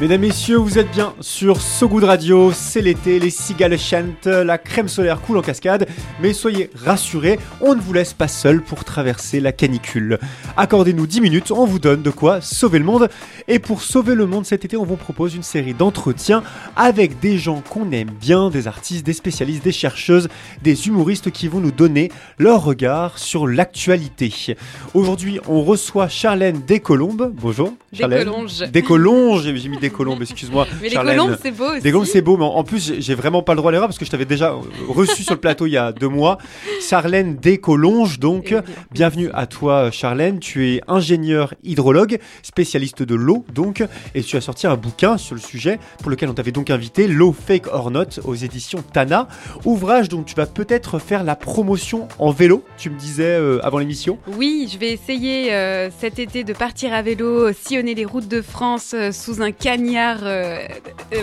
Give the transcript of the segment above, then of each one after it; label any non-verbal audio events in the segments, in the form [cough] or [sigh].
Mesdames, Messieurs, vous êtes bien sur So Good Radio, c'est l'été, les cigales chantent, la crème solaire coule en cascade, mais soyez rassurés, on ne vous laisse pas seul pour traverser la canicule. Accordez-nous 10 minutes, on vous donne de quoi sauver le monde, et pour sauver le monde cet été, on vous propose une série d'entretiens avec des gens qu'on aime bien, des artistes, des spécialistes, des chercheuses, des humoristes qui vont nous donner leur regard sur l'actualité. Aujourd'hui, on reçoit Charlène Descolombes. Bonjour. Charlène. Descolonges. Descolonges, j'ai mis des colombes, excuse-moi. [laughs] Mais les colombes, c'est beau aussi. Des colombes, c'est beau, mais en plus, j'ai vraiment pas le droit à l'erreur parce que je t'avais déjà reçu sur le plateau il y a deux mois. Charlène Descolonges, donc. Eh bien, Bienvenue à toi, Charlène. Tu es ingénieur hydrologue, spécialiste de l'eau, donc, et tu as sorti un bouquin sur le sujet pour lequel on t'avait donc invité, L'eau fake or not, aux éditions Tana. Ouvrage dont tu vas peut-être faire la promotion en vélo, tu me disais euh, avant l'émission. Oui, je vais essayer euh, cet été de partir à vélo, sillonner les routes de France euh, sous un cagnard euh,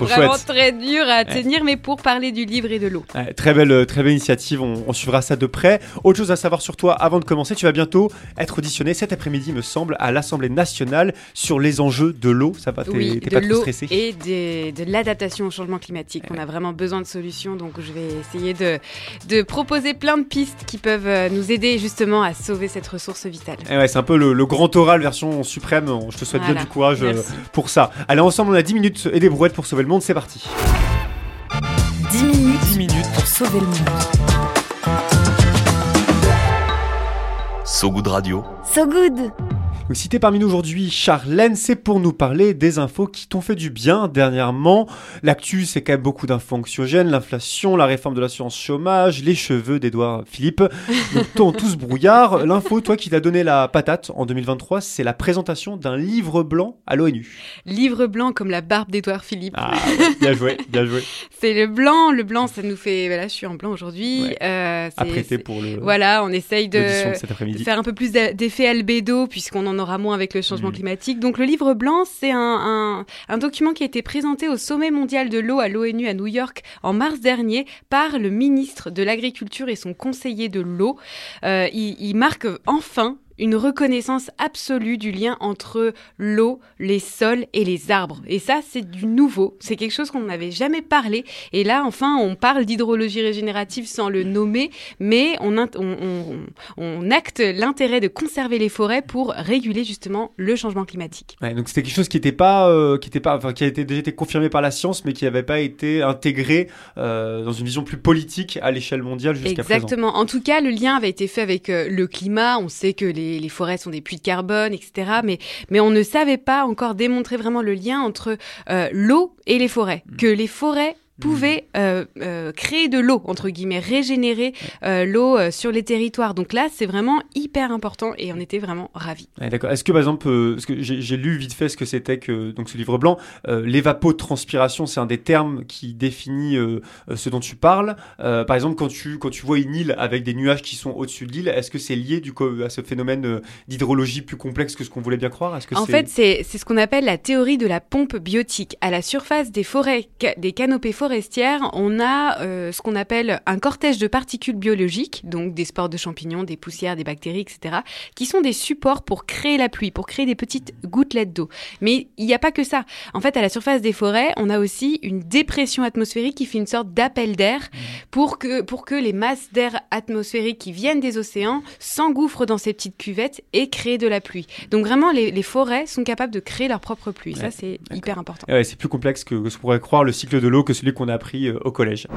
vraiment chouette. très dur à tenir, mais pour parler du livre et de l'eau. Ouais, très belle, euh, très belle initiative, on, on suivra ça de près. Autre chose à savoir sur toi avant de commencer, tu vas bientôt être auditionné cet après-midi, me semble, à l'Assemblée nationale sur les enjeux de l'eau. Ça va, t'es Oui, pas trop stressé et des- de l'adaptation au changement climatique. On a vraiment besoin de solutions, donc je vais essayer de, de proposer plein de pistes qui peuvent euh, nous aider justement à sauver cette ressource vitale. Eh ouais, c'est un peu le, le grand oral version suprême. Je te souhaite bien du courage Merci. pour ça. Allez, ensemble, on a 10 minutes et des brouettes pour sauver le monde. C'est parti. 10 minutes, 10 minutes pour sauver le monde. So Good Radio. So Good Donc, si t'es parmi nous aujourd'hui, Charlène, c'est pour nous parler des infos qui t'ont fait du bien dernièrement. L'actu, c'est quand même beaucoup d'infos anxiogènes, l'inflation, la réforme de l'assurance chômage, les cheveux d'Edouard Philippe. Donc, [laughs] ton tous brouillard. L'info, toi, qui t'a donné la patate en 2023, c'est la présentation d'un livre blanc à l'ONU. Livre blanc comme la barbe d'Édouard Philippe. Ah, ouais, bien joué, bien joué. [laughs] C'est le blanc. Le blanc, ça nous fait. Voilà, je suis en blanc aujourd'hui. Ouais. Euh, Apprêté pour le, Voilà, on essaye de. l'audition de cet de après-midi. faire un peu plus d'effet albédo puisqu'on en aura moins avec le changement Mhm. climatique. Donc le livre blanc, c'est un, un, un document qui a été présenté au sommet mondial de l'eau à l'ONU à New York en mars dernier par le ministre de l'Agriculture et son conseiller de l'eau. Euh, il, il marque enfin une reconnaissance absolue du lien entre l'eau, les sols et les arbres. Et ça, c'est du nouveau. C'est quelque chose qu'on n'avait jamais parlé. Et là, enfin, on parle d'hydrologie régénérative sans le nommer, mais on, int- on, on- on acte l'intérêt de conserver les forêts pour réguler justement le changement climatique. Ouais, donc c'était quelque chose qui était pas, euh, qui était pas, enfin qui a été déjà été confirmé par la science, mais qui n'avait pas été intégré euh, dans une vision plus politique à l'échelle mondiale jusqu'à présent. Exactement. En tout cas, le lien avait été fait avec euh, le climat. On sait que les, les forêts sont des puits de carbone, etc. Mais, mais on ne savait pas encore démontrer vraiment le lien entre euh, l'eau et les forêts. Mm. Que les forêts pouvaient euh, euh, créer de l'eau, entre guillemets, régénérer euh, l'eau sur les territoires. Donc là, c'est vraiment hyper important et on était vraiment ravis. Ouais, D'accord. Est-ce que par exemple, parce que j'ai lu vite fait ce que c'était que donc ce livre blanc, l'évapotranspiration, c'est un des termes qui définit ce dont tu parles. Par exemple, quand tu quand tu vois une île avec des nuages qui sont au-dessus de l'île, est-ce que c'est lié du coup à ce phénomène d'hydrologie plus complexe que ce qu'on voulait bien croire? Est-ce que En fait, c'est ce qu'on appelle la théorie de la pompe biotique. À la surface des forêts, ca- des canopées forestières, on a euh, ce qu'on appelle un cortège de particules biologiques, donc des spores de champignons, des poussières, des bactéries, etc., qui sont des supports pour créer la pluie, pour créer des petites gouttelettes d'eau. Mais il n'y a pas que ça. En fait, à la surface des forêts, on a aussi une dépression atmosphérique qui fait une sorte d'appel d'air pour que, pour que les masses d'air atmosphérique qui viennent des océans s'engouffrent dans ces petites cuvettes et créent de la pluie. Donc vraiment, les, les forêts sont capables de créer leur propre pluie. Ouais, Ça, c'est hyper important. Ouais, c'est plus complexe que, que ce qu'on pourrait croire le cycle de l'eau que celui qu'on a appris euh, au collège.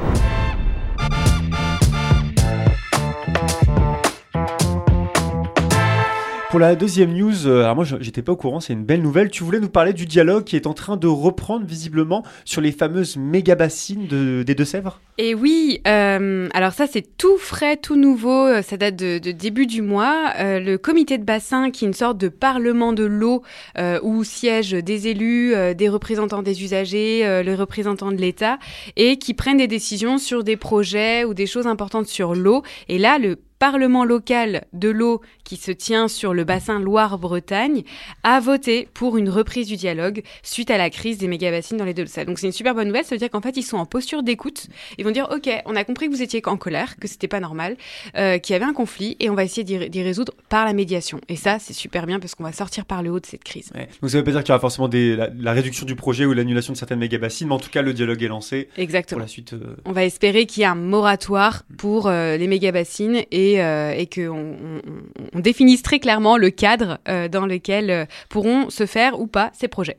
Pour la deuxième news, euh, alors moi j'étais pas au courant, c'est une belle nouvelle. Tu voulais nous parler du dialogue qui est en train de reprendre visiblement sur les fameuses méga bassines de- des Deux-Sèvres? Et oui, euh, alors ça c'est tout frais, tout nouveau, euh, ça date de, de début du mois. Euh, le comité de bassin, qui est une sorte de parlement de l'eau euh, où siègent des élus, des représentants des usagers, les représentants de l'État, et qui prennent des décisions sur des projets ou des choses importantes sur l'eau. Et là, le Parlement local de l'eau qui se tient sur le bassin Loire-Bretagne a voté pour une reprise du dialogue suite à la crise des méga-bassines dans les deux salles. Donc c'est une super bonne nouvelle, ça veut dire qu'en fait ils sont en posture d'écoute. Ils vont dire ok, on a compris que vous étiez en colère, que c'était pas normal, euh, qu'il y avait un conflit et on va essayer d'y résoudre par la médiation. Et ça c'est super bien parce qu'on va sortir par le haut de cette crise. Ouais. Donc ça veut pas dire qu'il y aura forcément des, la, la réduction du projet ou l'annulation de certaines méga bassines, mais en tout cas le dialogue est lancé pour Exactement. la suite. euh, On va espérer qu'il y ait un moratoire pour euh, les méga-bassines et, euh, et qu'on on, on- on définisse très clairement le cadre euh, dans lequel euh, pourront se faire ou pas ces projets.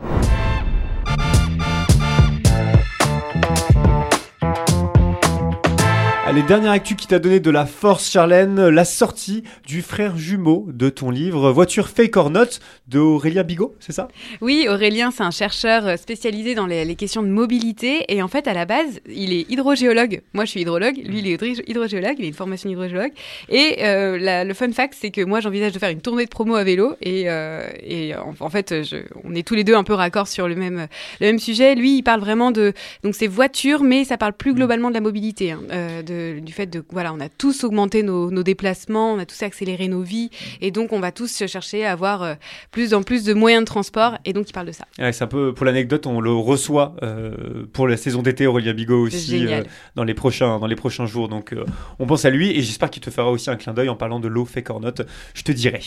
Allez, dernière actu qui t'a donné de la force, Charlène, la sortie du frère jumeau de ton livre Voiture Fake or Not de Aurélien Bigot, c'est ça? Oui, Aurélien, c'est un chercheur euh, spécialisé dans les, les questions de mobilité. Et en fait, à la base, il est hydrogéologue. Moi, je suis hydrologue. Lui, il est hydro- hydrogéologue. Il a une formation d'hydrogéologue. Et euh, la- le fun fact, c'est que moi, j'envisage de faire une tournée de promo à vélo. Et, euh, et en, en fait, je, on est tous les deux un peu raccords sur le même, le même sujet. Lui, il parle vraiment de. Donc, c'est voiture, mais ça parle plus globalement de la mobilité. hein, de, du fait de. Voilà, on a tous augmenté nos, nos déplacements. On a tous accéléré nos vies. Et donc, on va tous chercher à avoir euh, plus en plus de moyens de transport. Et donc, il parle de ça. Ouais, C'est un peu, pour l'anecdote, on le reçoit euh, pour la saison d'été, Aurélien Bigot aussi, euh, dans, les prochains, dans les prochains jours. Donc on pense à lui et j'espère qu'il te fera aussi un clin d'œil en parlant de l'eau Fake or Not. Je te dirai.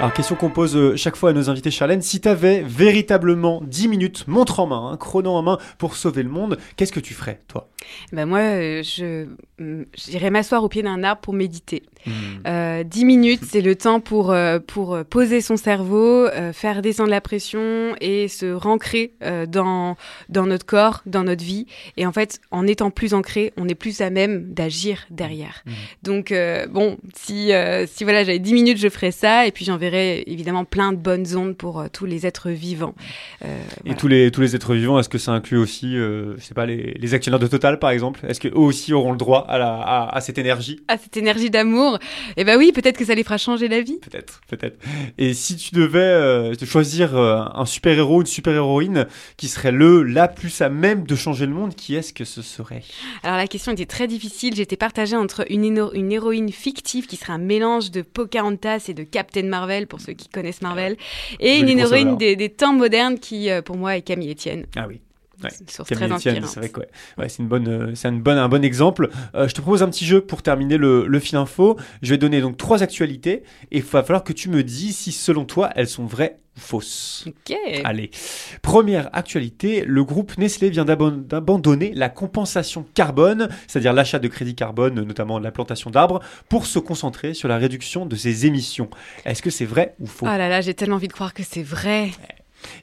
Alors, question qu'on pose euh, chaque fois à nos invités, Charlène. Si tu avais véritablement 10 minutes, montre en main, hein, chrono en main, pour sauver le monde, qu'est-ce que tu ferais, toi? Ben moi, euh, je hum, j'irais m'asseoir au pied d'un arbre pour méditer. Euh, 10 minutes, c'est le temps pour, euh, pour poser son cerveau, faire descendre la pression et se rancrer dans, dans notre corps, dans notre vie. Et en fait, en étant plus ancré, on est plus à même d'agir derrière. Mhm. Donc, bon, si, si voilà, j'avais 10 minutes, je ferais ça. Et puis, j'enverrais évidemment plein de bonnes ondes pour euh, tous les êtres vivants. Euh, Et tous les, tous les êtres vivants, est-ce que ça inclut aussi, euh, je sais pas, les, les actionnaires de Total, par exemple? Est-ce qu'eux aussi auront le droit à, la, à, à cette énergie? Ah, cette énergie d'amour, eh ben oui, peut-être que ça les fera changer la vie. Peut-être, peut-être. Et si tu devais te choisir un super-héros, une super-héroïne qui serait le, la plus à même de changer le monde, qui est-ce que ce serait? Alors la question était très difficile. J'étais partagée entre une, une héroïne fictive qui serait un mélange de Pocahontas et de Captain Marvel pour ceux qui connaissent Marvel, et une héroïne des, des temps modernes qui, euh, pour moi, est Camille Etienne. Ah oui. Ouais. Une source Camille très Etienne, c'est vrai que ouais. Ouais, c'est une bonne, euh, c'est une bonne, un bon exemple. Euh, je te propose un petit jeu pour terminer le, le fil info. Je vais donner donc trois actualités et il va falloir que tu me dis si selon toi elles sont vraies ou fausses. Ok. Allez, première actualité, le groupe Nestlé vient d'abandonner la compensation carbone, c'est-à-dire l'achat de crédits carbone, notamment la plantation d'arbres, pour se concentrer sur la réduction de ses émissions. Est-ce que c'est vrai ou faux? Oh là là, j'ai tellement envie de croire que c'est vrai.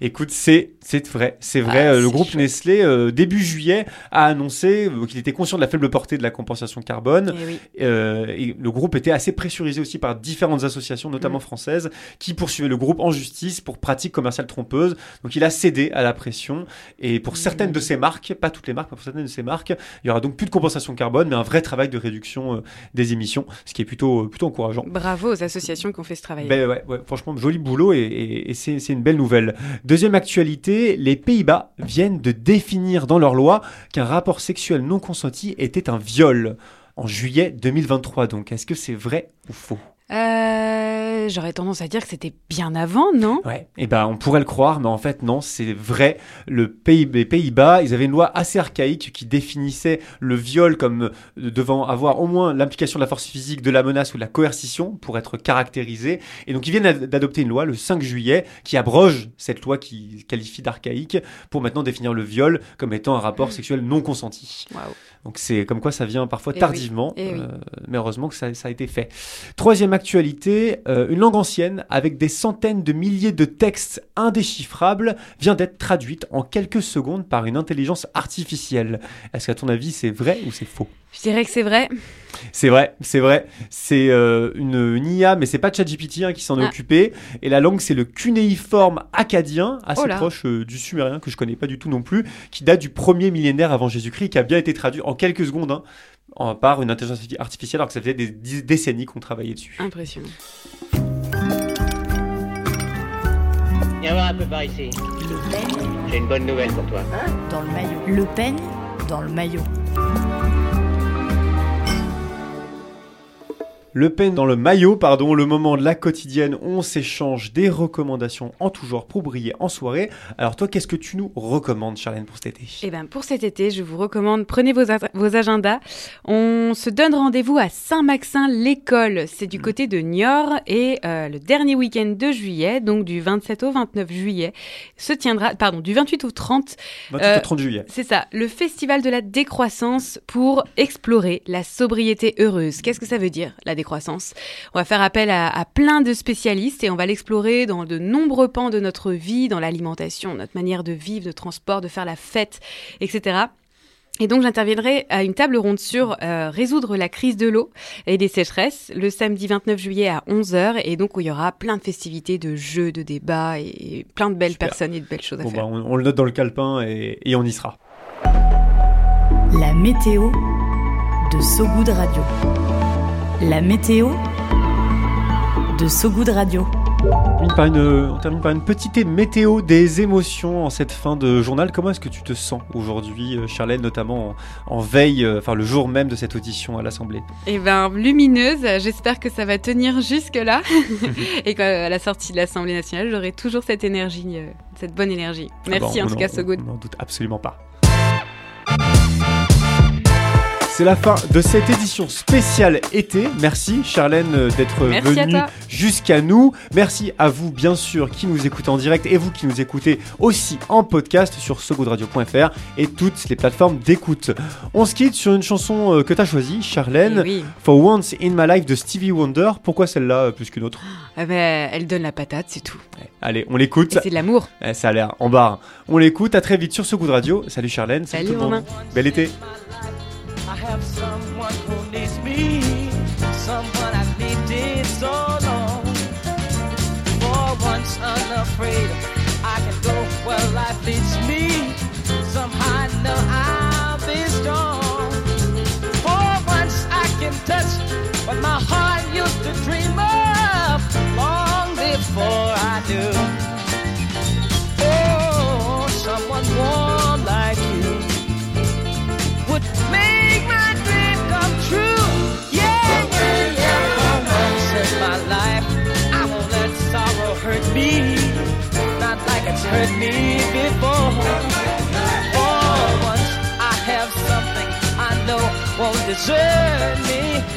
Écoute, c'est c'est vrai, c'est vrai. Ah, Euh, le groupe. Nestlé euh, début juillet a annoncé euh, qu'il était conscient de la faible portée de la compensation carbone. Eh oui. Euh, et le groupe était assez pressurisé aussi par différentes associations, notamment Mm. françaises, qui poursuivaient le groupe en justice pour pratiques commerciales trompeuses. Donc il a cédé à la pression. Et pour Mm. certaines de ces marques, pas toutes les marques, mais pour certaines de ces marques, il y aura donc plus de compensation carbone, mais un vrai travail de réduction euh, des émissions, ce qui est plutôt plutôt encourageant. Bravo aux associations qui ont fait ce travail. Ben ouais, ouais, franchement, joli boulot et, et- et c'est c'est une belle nouvelle. Deuxième actualité, les Pays-Bas viennent de définir dans leur loi qu'un rapport sexuel non consenti était un viol en juillet 2023. Donc, est-ce que c'est vrai ou faux? Euh, J'aurais tendance à dire que c'était bien avant, non? Ouais, et ben on pourrait le croire, mais en fait non, c'est vrai. Le pays, les Pays-Bas, ils avaient une loi assez archaïque qui définissait le viol comme euh, devant avoir au moins l'implication de la force physique, de la menace ou de la coercition pour être caractérisé. Et donc ils viennent ad- d'adopter une loi le 5 juillet qui abroge cette loi qui qualifie d'archaïque pour maintenant définir le viol comme étant un rapport sexuel non consenti. Waouh. Donc c'est comme quoi ça vient parfois Eh tardivement, eh oui. euh, mais heureusement que ça, ça a été fait. Troisième actualité, euh, une langue ancienne avec des centaines de milliers de textes indéchiffrables vient d'être traduite en quelques secondes par une intelligence artificielle. Est-ce qu'à ton avis c'est vrai ou c'est faux? Je dirais que c'est vrai. C'est vrai, c'est vrai. C'est euh, une, une IA, mais c'est pas ChatGPT hein, qui s'en est Ah. occupé. Et la langue, c'est le cunéiforme acadien, assez Oh proche du sumérien, que je connais pas du tout non plus, qui date du premier millénaire avant Jésus-Christ, qui a bien été traduit en quelques secondes hein, en- par une intelligence artificielle, alors que ça faisait des décennies qu'on travaillait dessus. Impressionnant. Viens voir un peu par ici. Le peigne J'ai une bonne nouvelle pour toi. dans le maillot. Le peigne dans le maillot. Le peine dans le maillot, pardon, le moment de la quotidienne, on s'échange des recommandations en tout genre pour briller en soirée. Alors toi, qu'est-ce que tu nous recommandes, Charlène, pour cet été? Eh ben, pour cet été, je vous recommande, prenez vos, vos agendas. On se donne rendez-vous à Saint-Maxin, l'école. C'est du côté de Niort et euh, le dernier week-end de juillet, donc du 27 au 29 juillet, se tiendra, pardon, du 28 au 30, 28 Euh, au 30 juillet. c'est ça, le festival de la décroissance pour explorer la sobriété heureuse. Qu'est-ce que ça veut dire, la décroissance? On va faire appel à, à plein de spécialistes et on va l'explorer dans de nombreux pans de notre vie, dans l'alimentation, notre manière de vivre, de transport, de faire la fête, etc. Et donc j'interviendrai à une table ronde sur euh, résoudre la crise de l'eau et des sécheresses le samedi 29 juillet à 11h et donc où il y aura plein de festivités, de jeux, de débats et, et plein de belles Super. personnes et de belles choses à faire. bah, on, on le note dans le calepin et, et on y sera. La météo de Sogoud Radio. La météo de Sogoud Radio. On termine par une, on termine par une petite météo des émotions en cette fin de journal. Comment est-ce que tu te sens aujourd'hui, euh, Charlène, notamment en, en veille, euh, enfin le jour même de cette audition à l'Assemblée? Eh ben, lumineuse, j'espère que ça va tenir jusque-là. [laughs] et qu'à la sortie de l'Assemblée nationale, j'aurai toujours cette énergie, euh, cette bonne énergie. Merci Ah bah, en on tout cas, So Good. On n'en doute absolument pas. C'est la fin de cette édition spéciale été. Merci Charlène euh, d'être venue jusqu'à nous. Merci à vous bien sûr qui nous écoutez en direct et vous qui nous écoutez aussi en podcast sur sogoodradio.fr et toutes les plateformes d'écoute. On se quitte sur une chanson euh, que tu as choisie, Charlène. Eh oui. For Once in My Life de Stevie Wonder. Pourquoi celle-là euh, plus qu'une autre? Ah ben, elle donne la patate, c'est tout. Allez, on l'écoute. C'est de l'amour. Eh, ça a l'air en barre. On l'écoute. À très vite sur ce Radio. Salut Charlène. Salut, tout le monde. Romain. Bel été. have some hurt me before. For once, I have something I know won't desert me.